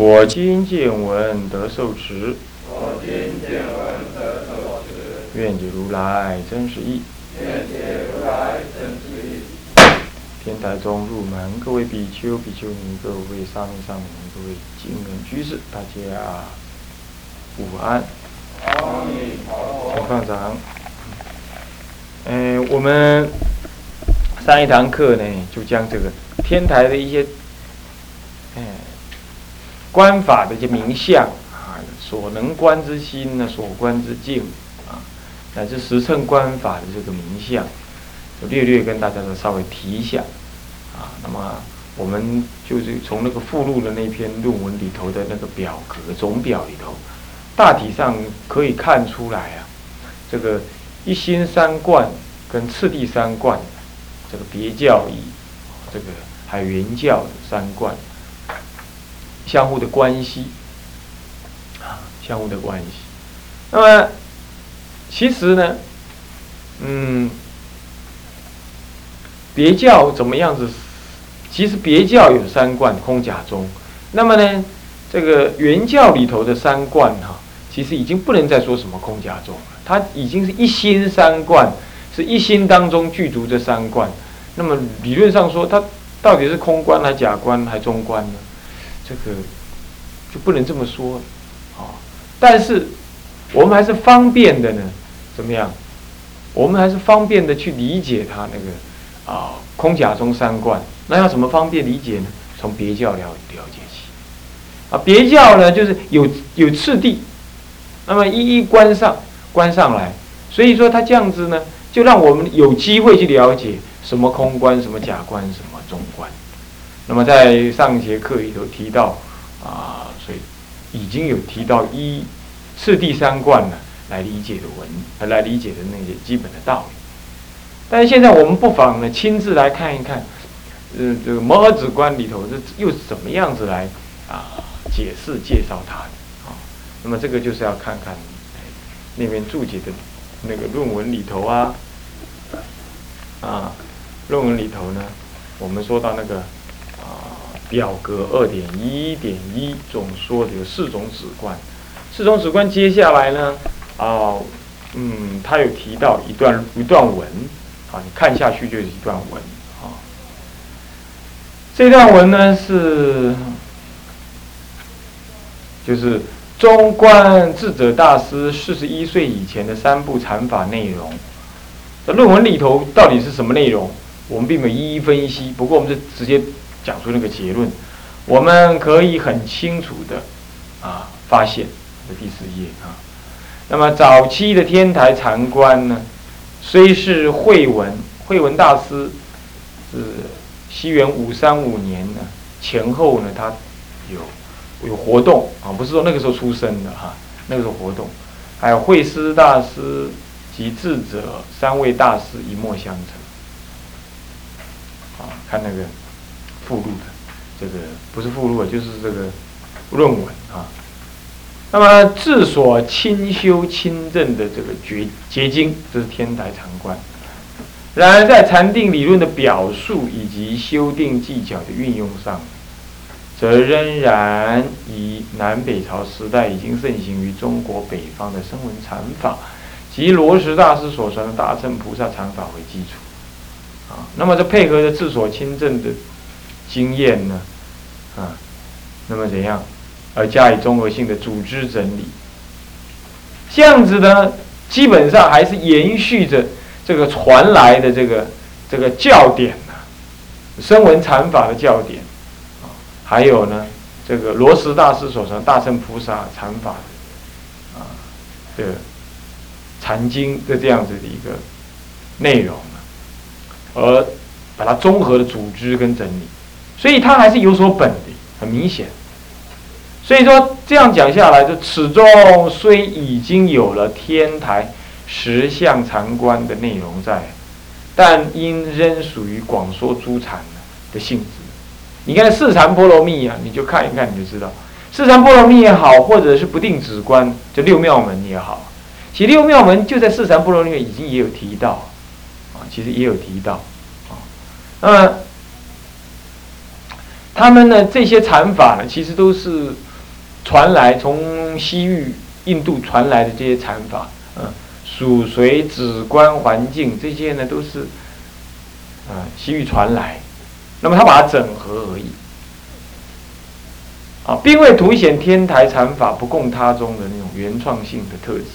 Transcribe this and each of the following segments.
我今见闻得受持。我今见闻得受持。愿解如来真实义。愿解如来真实义。天台中入门，各位比丘、比丘尼，各位沙弥、沙弥尼，各位经人居士，大家午安。阿弥陀请放掌。嗯，我们上一堂课呢，就将这个天台的一些，哎，观法的一些名相啊，所能观之心呢，所观之境啊，乃至实乘观法的这个名相。就略略跟大家呢稍微提一下，啊，那么我们就是从那个附录的那篇论文里头的那个表格总表里头，大体上可以看出来啊，这个一心三观跟次第三观，这个别教义，这个还有原教三观相互的关系，啊，相互的关系。那么其实呢，嗯。别教怎么样子？其实别教有三观空假中，那么呢，这个原教里头的三观哈，其实已经不能再说什么空假中了，它已经是一心三观，是一心当中具足这三观。那么理论上说，它到底是空观还假观还中观呢？这个就不能这么说啊。但是我们还是方便的呢，怎么样？我们还是方便的去理解它那个。啊，空假中三观，那要怎么方便理解呢？从别教了了解起。啊，别教呢，就是有有次第，那么一一关上，关上来。所以说，他这样子呢，就让我们有机会去了解什么空观，什么假观，什么中观。那么在上一节课里头提到啊，所以已经有提到一次第三观呢，来理解的文，来理解的那些基本的道理。但是现在我们不妨呢亲自来看一看，呃，这个摩诃止观里头这又是怎么样子来啊解释介绍它的啊？那么这个就是要看看那边注解的那个论文里头啊啊，论文里头呢，我们说到那个表格二点一点一总说的有四种止观，四种止观接下来呢啊嗯，他有提到一段一段文。啊，你看下去就是一段文啊。这段文呢是，就是中观智者大师四十一岁以前的三部禅法内容。这论文里头到底是什么内容？我们并没有一一分析。不过我们就直接讲出那个结论。我们可以很清楚的啊发现，这第四页啊。那么早期的天台禅观呢？虽是慧文，慧文大师是西元五三五年呢，前后呢，他有有活动啊，不是说那个时候出生的哈，那个时候活动，还有慧师大师及智者三位大师一脉相承啊，看那个附录的这个不是附录，就是这个论文啊。那么自所亲修亲证的这个结结晶，这是天台禅观。然而在禅定理论的表述以及修订技巧的运用上，则仍然以南北朝时代已经盛行于中国北方的声闻禅法及罗什大师所传的大乘菩萨禅法为基础。啊，那么这配合着自所亲证的经验呢，啊，那么怎样？而加以综合性的组织整理，这样子呢，基本上还是延续着这个传来的这个这个教典呐，声闻禅法的教典啊，还有呢，这个罗什大师所传大乘菩萨禅法啊的禅经的这样子的一个内容啊。而把它综合的组织跟整理，所以它还是有所本的。很明显。所以说这样讲下来，就此中虽已经有了天台十相禅观的内容在，但因仍属于广说诸禅的性质。你看四禅波罗蜜啊，你就看一看你就知道，四禅波罗蜜也好，或者是不定止观，就六妙门也好，其实六妙门就在四禅波罗蜜已经也有提到，啊，其实也有提到，啊，那么他们呢这些禅法呢，其实都是。传来从西域、印度传来的这些禅法，嗯，属随止观环境这些呢，都是啊西域传来，那么他把它整合而已，啊，并未凸显天台禅法不共他中的那种原创性的特质。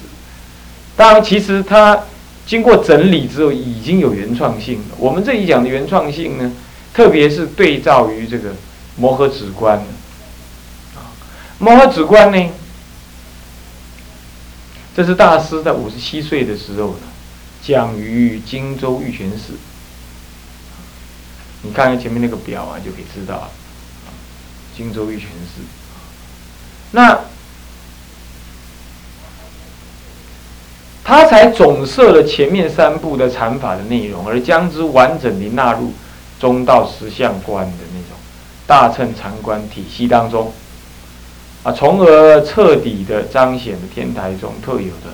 当然，其实它经过整理之后，已经有原创性了。我们这里讲的原创性呢，特别是对照于这个摩诃止观。摩诃止观呢？这是大师在五十七岁的时候呢，讲于荆州玉泉寺。你看看前面那个表啊，就可以知道了，荆州玉泉寺。那他才总摄了前面三部的禅法的内容，而将之完整的纳入中道实相观的那种大乘禅观体系当中。啊，从而彻底的彰显了天台中特有的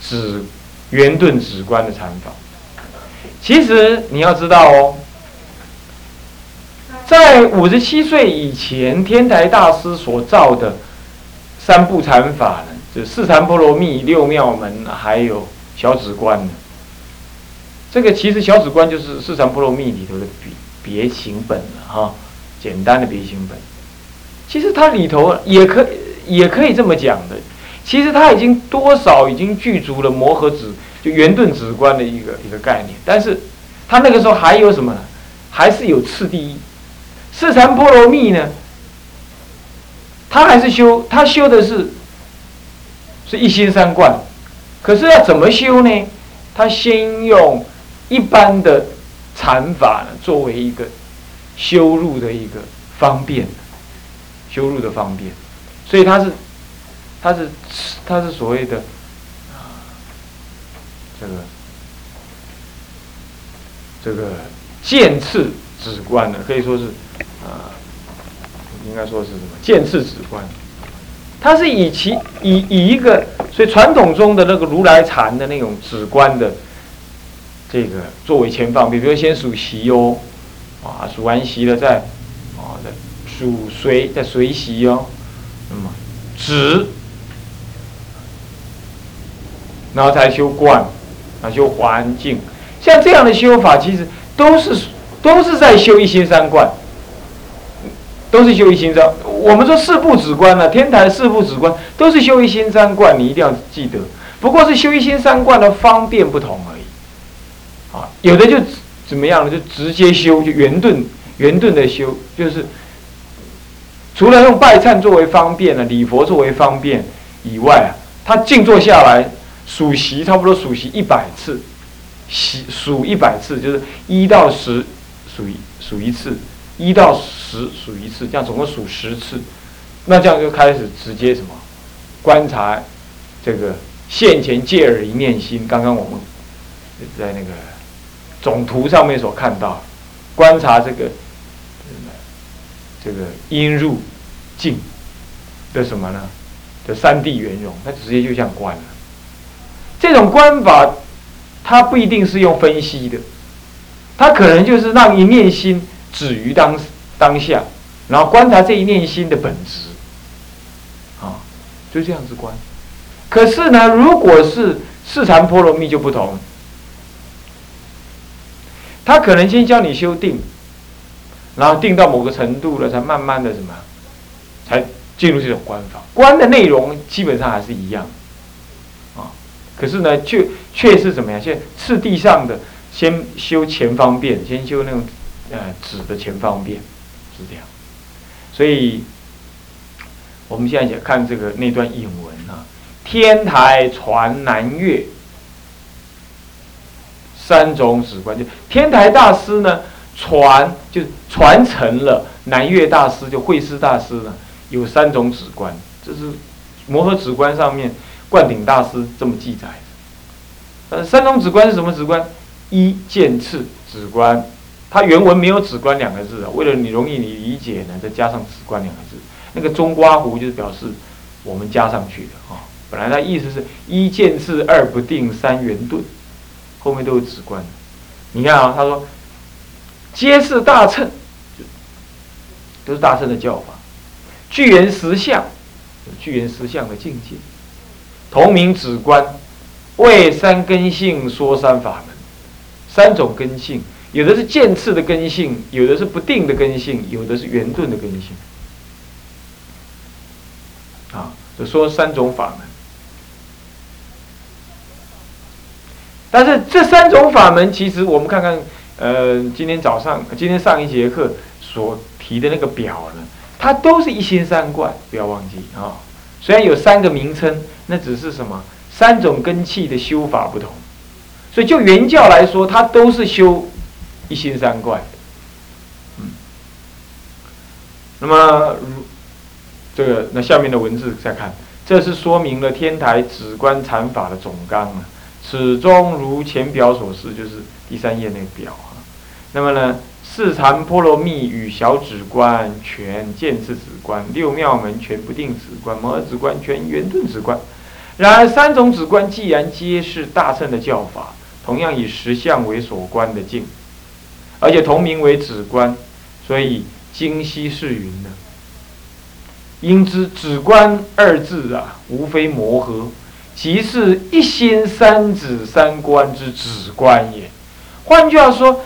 止圆顿止观的禅法。其实你要知道哦，在五十七岁以前，天台大师所造的三部禅法呢，就四禅波罗蜜、六妙门，还有小止观这个其实小止观就是四禅波罗蜜里头的别别行本了哈，简单的别行本。其实它里头也可也可以这么讲的，其实它已经多少已经具足了摩诃止就圆顿止观的一个一个概念，但是它那个时候还有什么呢？还是有次第一，四禅波罗蜜呢？他还是修，他修的是是一心三观，可是要怎么修呢？他先用一般的禅法，作为一个修入的一个方便。修入的方便，所以它是，它是，它是所谓的，这个，这个渐次止观的，可以说是啊，应该说是什么渐次止观？它是以其以以一个，所以传统中的那个如来禅的那种止观的这个作为前方，比如说先数习哦，啊，数完习了再。属随在随习哦，那么止，然后才修观，啊修环境，像这样的修法，其实都是都是在修一心三观，都是修一心三。我们说四部止观呢，天台四部止观都是修一心三观，你一定要记得。不过是修一心三观的方便不同而已。啊，有的就怎么样呢？就直接修，就圆顿圆顿的修，就是。除了用拜忏作为方便呢，礼佛作为方便以外啊，他静坐下来数息，差不多数息一百次，息数一百次，就是一到十数一数一次，一到十数一次，这样总共数十次，那这样就开始直接什么观察这个现前借耳一念心。刚刚我们在那个总图上面所看到，观察这个。这个音入境的什么呢？的三地圆融，它直接就像观了。这种观法，它不一定是用分析的，它可能就是让一念心止于当当下，然后观察这一念心的本质，啊，就这样子观。可是呢，如果是四禅波罗蜜就不同，他可能先教你修定。然后定到某个程度了，才慢慢的什么，才进入这种观法。观的内容基本上还是一样，啊，可是呢，却却是怎么样？现次第上的，先修前方便，先修那种呃指的前方便，是这样。所以，我们现在想看这个那段引文啊，天台传南岳三种止观，就天台大师呢。传就传承了南岳大师就慧师大师呢，有三种止观，这是摩诃止观上面灌顶大师这么记载的。呃，三种止观是什么止观？一剑刺止观，它原文没有止观两个字啊，为了你容易你理解呢，再加上止观两个字。那个中刮胡就是表示我们加上去的啊。本来它意思是一剑刺，二不定，三圆顿，后面都有指观。你看啊，他说。皆是大乘，都是大乘的教法。具缘实相，具缘实相的境界。同名指观，为三根性说三法门。三种根性，有的是渐次的根性，有的是不定的根性，有的是圆顿的根性。啊，就说三种法门。但是这三种法门，其实我们看看。呃，今天早上，今天上一节课所提的那个表呢，它都是一心三观，不要忘记啊。虽然有三个名称，那只是什么三种根器的修法不同，所以就原教来说，它都是修一心三观。嗯，那么如这个那下面的文字再看，这是说明了天台止观禅法的总纲啊。始终如前表所示，就是第三页那个表。那么呢，四禅波罗蜜与小止观全见次止观，六妙门全不定止观，摩诃止观全圆顿止观。然而三种止观既然皆是大乘的教法，同样以实相为所观的境，而且同名为止观，所以今昔是云呢。应知止观二字啊，无非磨合，即是一心三指三观之指观也。换句话说。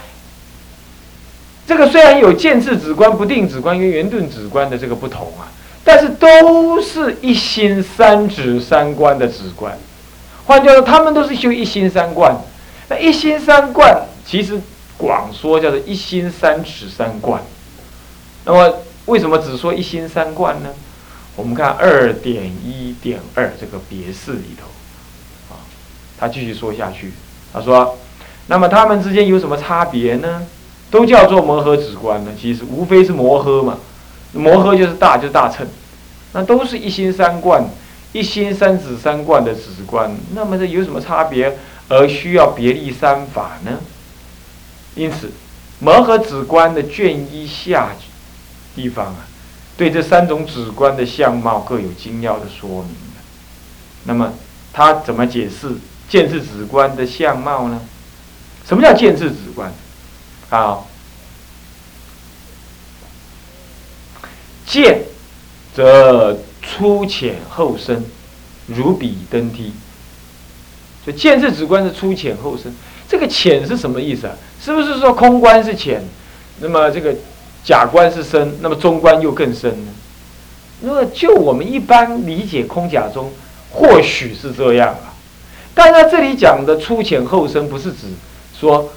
这个虽然有见智指观、不定指观跟圆顿指观的这个不同啊，但是都是一心三指三观的指观。换句话说，他们都是修一心三观。那一心三观其实广说叫做一心三指三观。那么为什么只说一心三观呢？我们看二点一点二这个别释里头啊，他继续说下去，他说：那么他们之间有什么差别呢？都叫做摩诃止观呢，其实无非是摩诃嘛，摩诃就是大，就是大乘，那都是一心三观，一心三止三观的止观，那么这有什么差别而需要别立三法呢？因此，摩诃止观的卷一下地方啊，对这三种止观的相貌各有精要的说明那么，他怎么解释见智止观的相貌呢？什么叫见智止观？好，见则粗浅后深，如彼登梯。所以见智止观是粗浅后深。这个浅是什么意思啊？是不是说空观是浅，那么这个假观是深，那么中观又更深呢？如果就我们一般理解空假中，或许是这样啊。但在这里讲的粗浅后深，不是指说。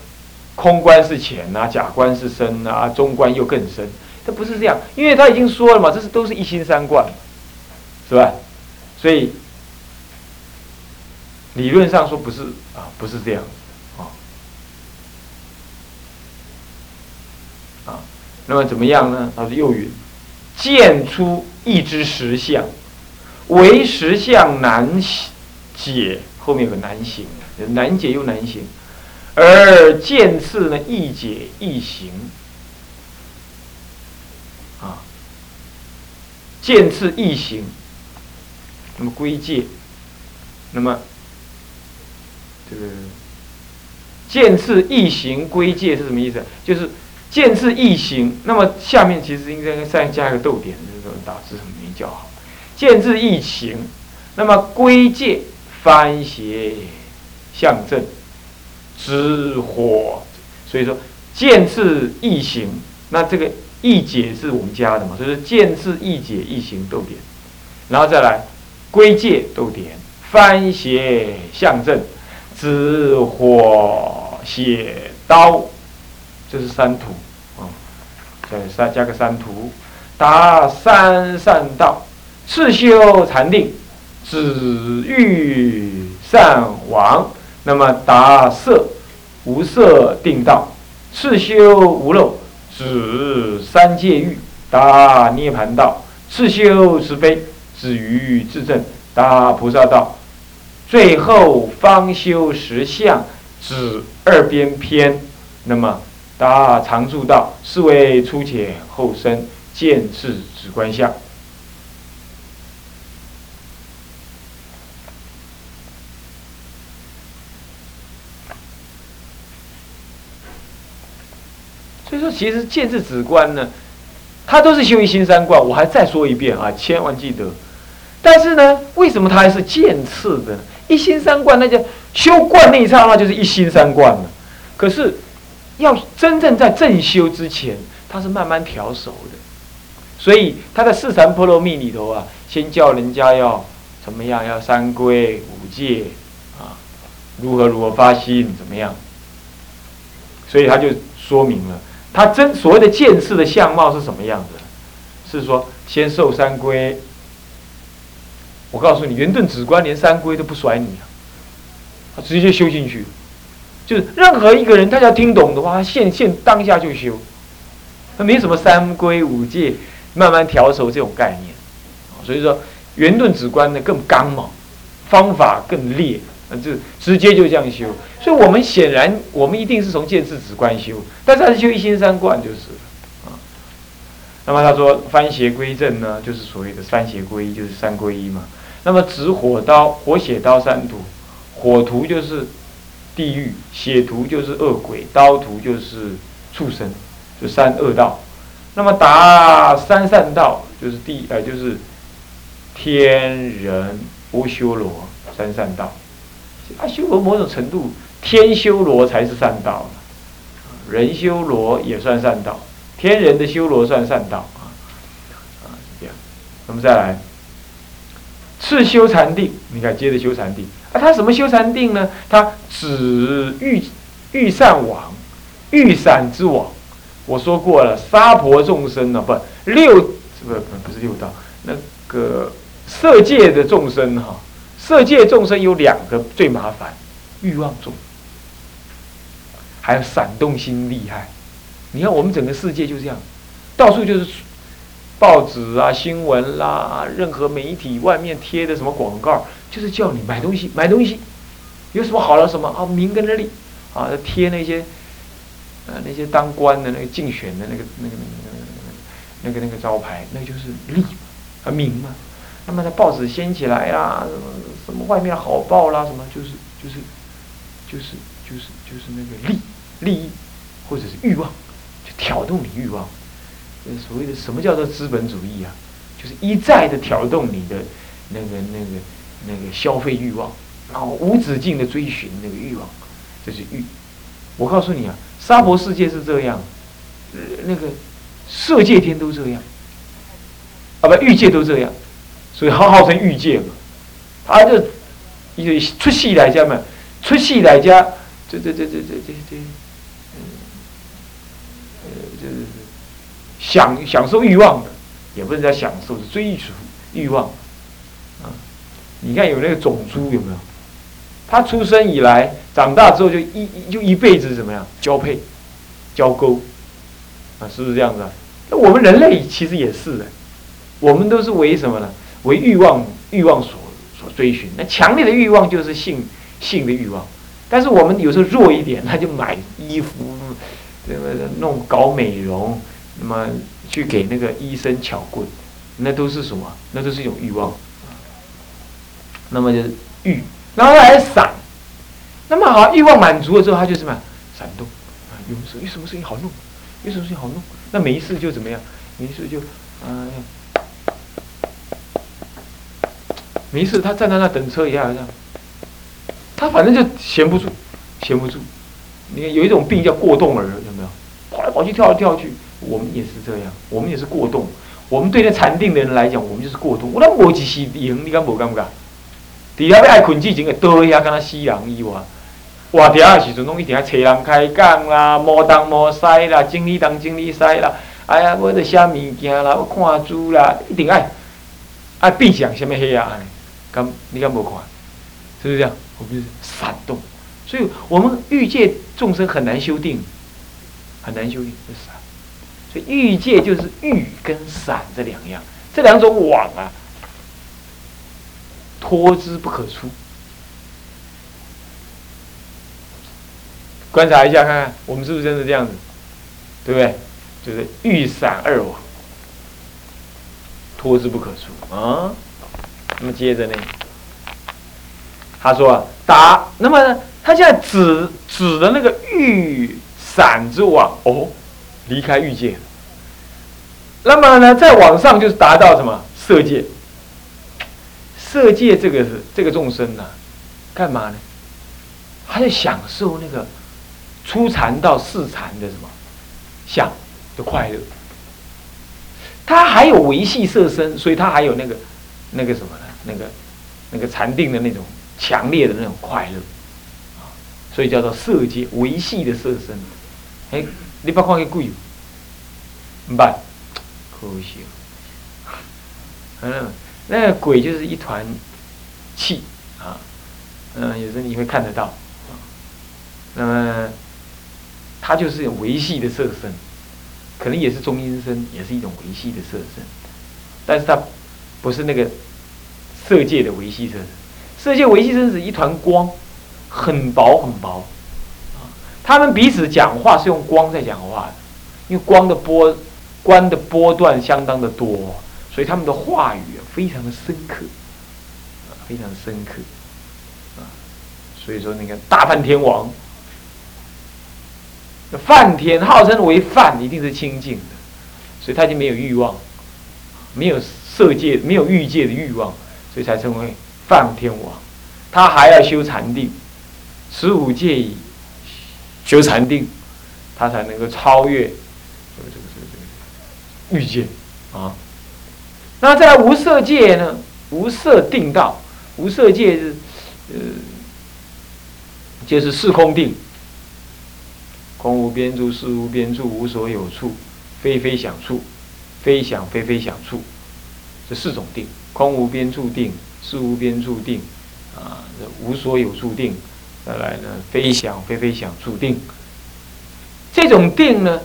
空观是浅呐，假观是深呐，中观又更深。它不是这样，因为他已经说了嘛，这是都是一心三观，是吧？所以理论上说不是啊，不是这样那么怎么样呢？他说又云：见出一之实相，为实相难解，后面有个难行，难解又难行。而见次呢，易解易行，啊，见次易行，那么归戒，那么这个见次易行归戒是什么意思？就是见字易行，那么下面其实应该再加一个逗点，就是说打字没教好。见字易行，那么归戒翻斜向正。之火，所以说见字易行，那这个易解是我们加的嘛，所以说见字易解易行逗点，然后再来归戒逗点，翻斜向正，之火写刀，这是三图啊，再三加个三图，达三善道，次修禅定，止欲善王。那么达色无色定道，次修无漏，止三界欲，达涅盘道；次修慈悲，止于自正，达菩萨道；最后方修实相，止二边偏，那么达常住道。是为初浅后深，见智止观相。所以说，其实见智止观呢，它都是修一心三观。我还再说一遍啊，千万记得。但是呢，为什么它还是见次的？一心三观，那叫修观那一刹那就是一心三观了。可是要真正在正修之前，他是慢慢调熟的。所以他在四禅波罗蜜里头啊，先叫人家要怎么样？要三规五戒啊，如何如何发心怎么样？所以他就说明了。他真所谓的见识的相貌是什么样子？是说先受三规。我告诉你，圆顿止观连三规都不甩你啊，他直接修进去。就是任何一个人，他要听懂的话，他现现当下就修。他没什么三规五戒，慢慢调熟这种概念。所以说，圆顿止观呢更刚嘛，方法更烈。那，就直接就这样修，所以我们显然，我们一定是从见智止观修，但是还是修一心三观就是，啊。那么他说番邪归正呢，就是所谓的三邪归一，就是三归一嘛。那么指火刀、火血刀三途，火图就是地狱，血图就是恶鬼，刀图就是畜生，就三恶道。那么达三善道，就是地呃就是天人无修罗三善道。他修罗某种程度，天修罗才是善道，人修罗也算善道，天人的修罗算善道啊，啊这样，那么再来，次修禅定，你看接着修禅定，啊他什么修禅定呢？他止欲欲善网，欲散之网，我说过了，杀婆众生呢，不六不不不是六道，那个色界的众生哈。色界众生有两个最麻烦，欲望重，还有闪动心厉害。你看我们整个世界就这样，到处就是报纸啊、新闻啦，任何媒体外面贴的什么广告，就是叫你买东西，买东西，有什么好了什么啊名跟着利啊，贴那些啊那些当官的那个竞选的那个那个那个那个那个那个那个招牌，那就是利啊名嘛。那么，那报纸掀起来呀，什么什么外面好报啦，什么就是就是就是就是就是那个利利益或者是欲望，就挑动你欲望。所谓的什么叫做资本主义啊？就是一再的挑动你的那个那个那个消费欲望，然后无止境的追寻那个欲望，这是欲。我告诉你啊，沙婆世界是这样，呃那个色界天都这样，啊不，欲界都这样。所以号号称欲界嘛，他就因为出戏来家嘛，出戏来家，这这这这这这这，呃，就是享享受欲望的，也不是在享受，是追逐欲望，你看有那个种猪有没有？他出生以来，长大之后就一就一辈子怎么样交配、交媾，啊，是不是这样子啊？那我们人类其实也是的，我们都是为什么呢？为欲望欲望所所追寻，那强烈的欲望就是性性的欲望。但是我们有时候弱一点，他就买衣服，这个弄搞美容，那么去给那个医生巧棍，那都是什么？那都是一种欲望。那么就是欲，然后来闪。那么好，欲望满足了之后，他就什么？闪动啊，有时有什么事情好弄，有什么事情好弄，那没事就怎么样？没事就啊。没事，他站在那等车一样，这样。他反正就闲不住，闲不住。你看有一种病叫过动儿，有没有？跑来跑去，跳来跳去。我们也是这样，我们也是过动。我们对那禅定的人来讲，我们就是过动。我那无一时赢，你敢不敢不敢？底下要爱困之前，会倒遐跟他死人以外，活条的时阵，拢一定要找人开讲啦，摸东摸西啦，整理东整理西啦。哎呀，我在写物件啦，我看书啦，一定爱爱闭上什么黑啊？刚你敢无看？是不是这样？我们是闪动，所以我们欲界众生很难修定，很难修炼，是散。所以欲界就是欲跟闪这两样，这两种网啊，脱之不可出。观察一下，看看我们是不是真的这样子，对不对？就是欲散二网，脱之不可出啊。那么接着呢，他说啊，打，那么他现在指指的那个欲散之网哦。离开欲界，那么呢，再往上就是达到什么色界？色界这个是这个众生呢，干嘛呢？他在享受那个初禅到四禅的什么想的快乐。他还有维系色身，所以他还有那个那个什么呢？那个那个禅定的那种强烈的那种快乐，所以叫做色界维系的色身，哎。你别看个鬼，唔办，可惜嗯，那个鬼就是一团气啊，嗯，有时候你会看得到啊。那么，它就是维系的色身，可能也是中阴身，也是一种维系的色身，但是它不是那个色界的维系色身。色界维系身是一团光，很薄很薄啊。他们彼此讲话是用光在讲话的，因为光的波，光的波段相当的多，所以他们的话语非常的深刻，啊，非常深刻，啊，所以说你看大梵天王，梵天号称为梵，一定是清净的，所以他就没有欲望，没有色界，没有欲界的欲望，所以才称为梵天王。他还要修禅定，十五戒以。修禅定，他才能够超越这个这个这个这个欲界啊。那在无色界呢？无色定道，无色界是呃，就是四空定，空无边处，事无边处，无所有处，非非想处，非想非非想处，这四种定：空无边处定，事无边处定，啊，无所有处定。再来呢，非想非非想注定，这种定呢，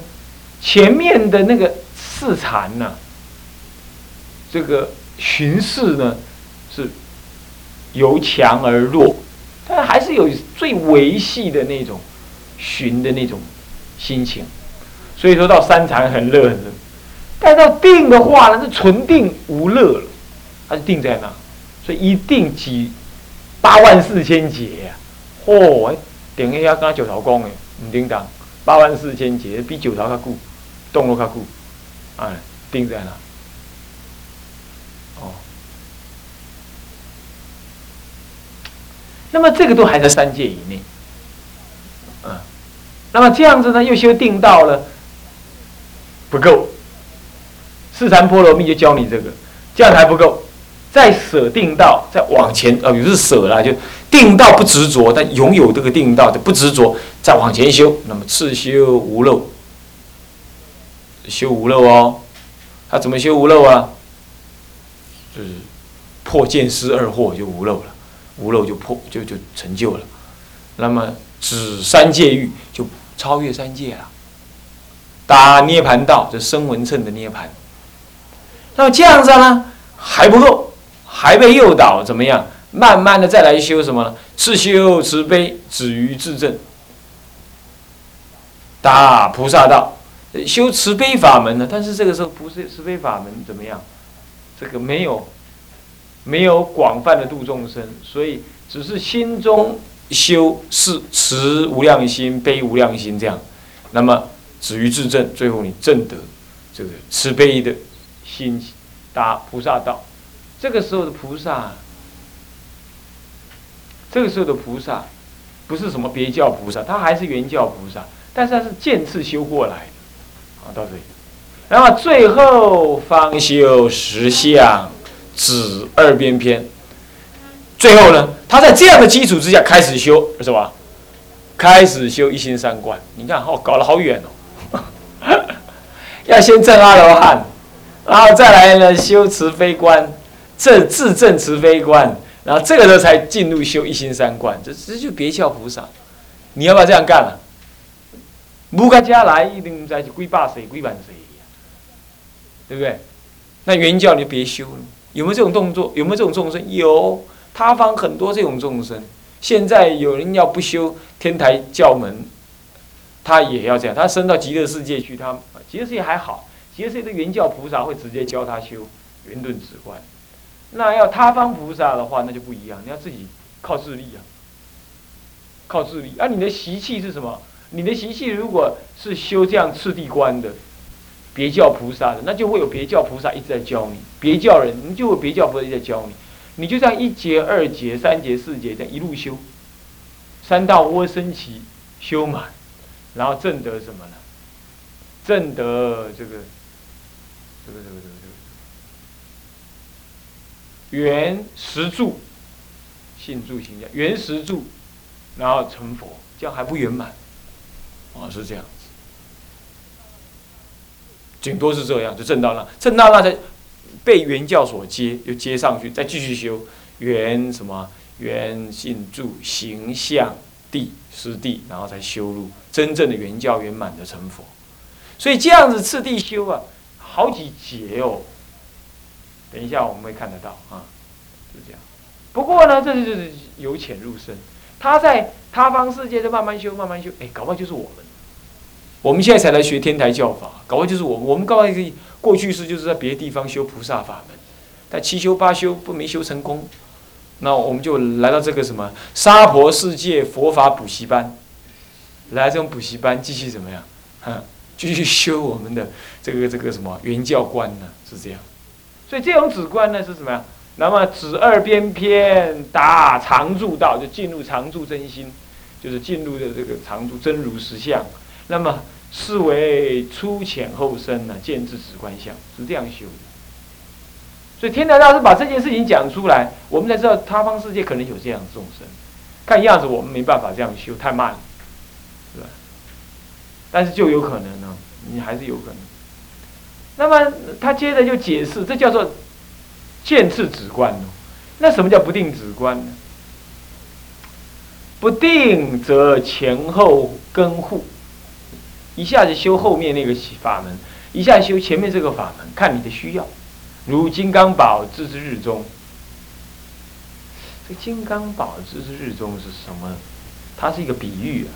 前面的那个四禅呢，这个巡视呢，是由强而弱，但还是有最维系的那种寻的那种心情，所以说到三禅很热很热，但到定的话呢，是纯定无乐了，它是定在那，所以一定几八万四千劫呀。嚯！定一下跟九头公诶，唔叮当，八万四千劫比九头较久，动作较久，哎，定在哪？那么这个都还在三界以内，嗯，那么这样子呢，又修定道了不够，四禅波罗蜜就教你这个，这样还不够。再舍定道，再往前，呃，也是舍了，就定道不执着，但拥有这个定道就不执着，再往前修，那么次修无漏，修无漏哦，他怎么修无漏啊？就是破见思二惑就无漏了，无漏就破就就成就了，那么止三界欲就超越三界了，打涅盘道，这声闻乘的涅盘，那么这样子呢还不够。还被诱导怎么样？慢慢的再来修什么呢？是修慈悲，止于自正，大菩萨道，修慈悲法门呢？但是这个时候不是慈悲法门怎么样？这个没有，没有广泛的度众生，所以只是心中修是慈无量心、悲无量心这样。那么止于自正，最后你正得这个慈悲的心，达菩萨道。这个时候的菩萨，这个时候的菩萨，不是什么别教菩萨，他还是原教菩萨，但是他是渐次修过来的，啊，到这里，然后最后方修实相，止二边篇，最后呢，他在这样的基础之下开始修是吧？开始修一心三观，你看哦，搞了好远哦，要先证阿罗汉，然后再来呢修慈悲观。这自证慈悲观，然后这个时候才进入修一心三观，这这就别教菩萨。你要不要这样干了？不个家来一定在几百岁、几万岁，对不对？那原教你就别修了。有没有这种动作？有没有这种众生？有，他方很多这种众生。现在有人要不修天台教门，他也要这样。他升到极乐世界去，他极乐世界还好，极乐世界的原教菩萨会直接教他修圆顿止观。那要他方菩萨的话，那就不一样，你要自己靠自力啊，靠自力。啊，你的习气是什么？你的习气如果是修这样次第观的，别教菩萨的，那就会有别教菩萨一直在教你，别教人，你就会别教菩萨一直在教你。你就这样一节、二节、三节、四节，这样一路修，三到窝升起修满，然后正得什么呢？正得这个，这个、这个、这个、这个原十住，信住行教，原十住，然后成佛，这样还不圆满，啊，是这样，顶多是这样，就正到那，正到那才。被原教所接，又接上去，再继续修原什么原信住形象地实地，然后才修入真正的原教圆满的成佛。所以这样子次第修啊，好几节哦。等一下我们会看得到啊，就这样。不过呢，这就是由浅入深。他在他方世界就慢慢修，慢慢修，哎，搞不好就是我们。我们现在才来学天台教法，搞不好就是我。我们搞不好可以。过去是就是在别的地方修菩萨法门，但七修八修不没修成功，那我们就来到这个什么沙婆世界佛法补习班，来这种补习班继续怎么样？哈，继续修我们的这个这个什么原教观呢？是这样。所以这种止观呢是什么呀？那么止二边偏达常住道，就进入常住真心，就是进入的这个常住真如实相。那么。是为初浅后深呢，见智止观相是这样修的。所以天台大师把这件事情讲出来，我们才知道他方世界可能有这样的众生。看样子我们没办法这样修，太慢了，是吧？但是就有可能呢，你还是有可能。那么他接着就解释，这叫做见智止观哦。那什么叫不定止观呢？不定则前后更互。一下子修后面那个法门，一下修前面这个法门，看你的需要。如金刚宝自之日中，这金刚宝自之日中是什么？它是一个比喻啊。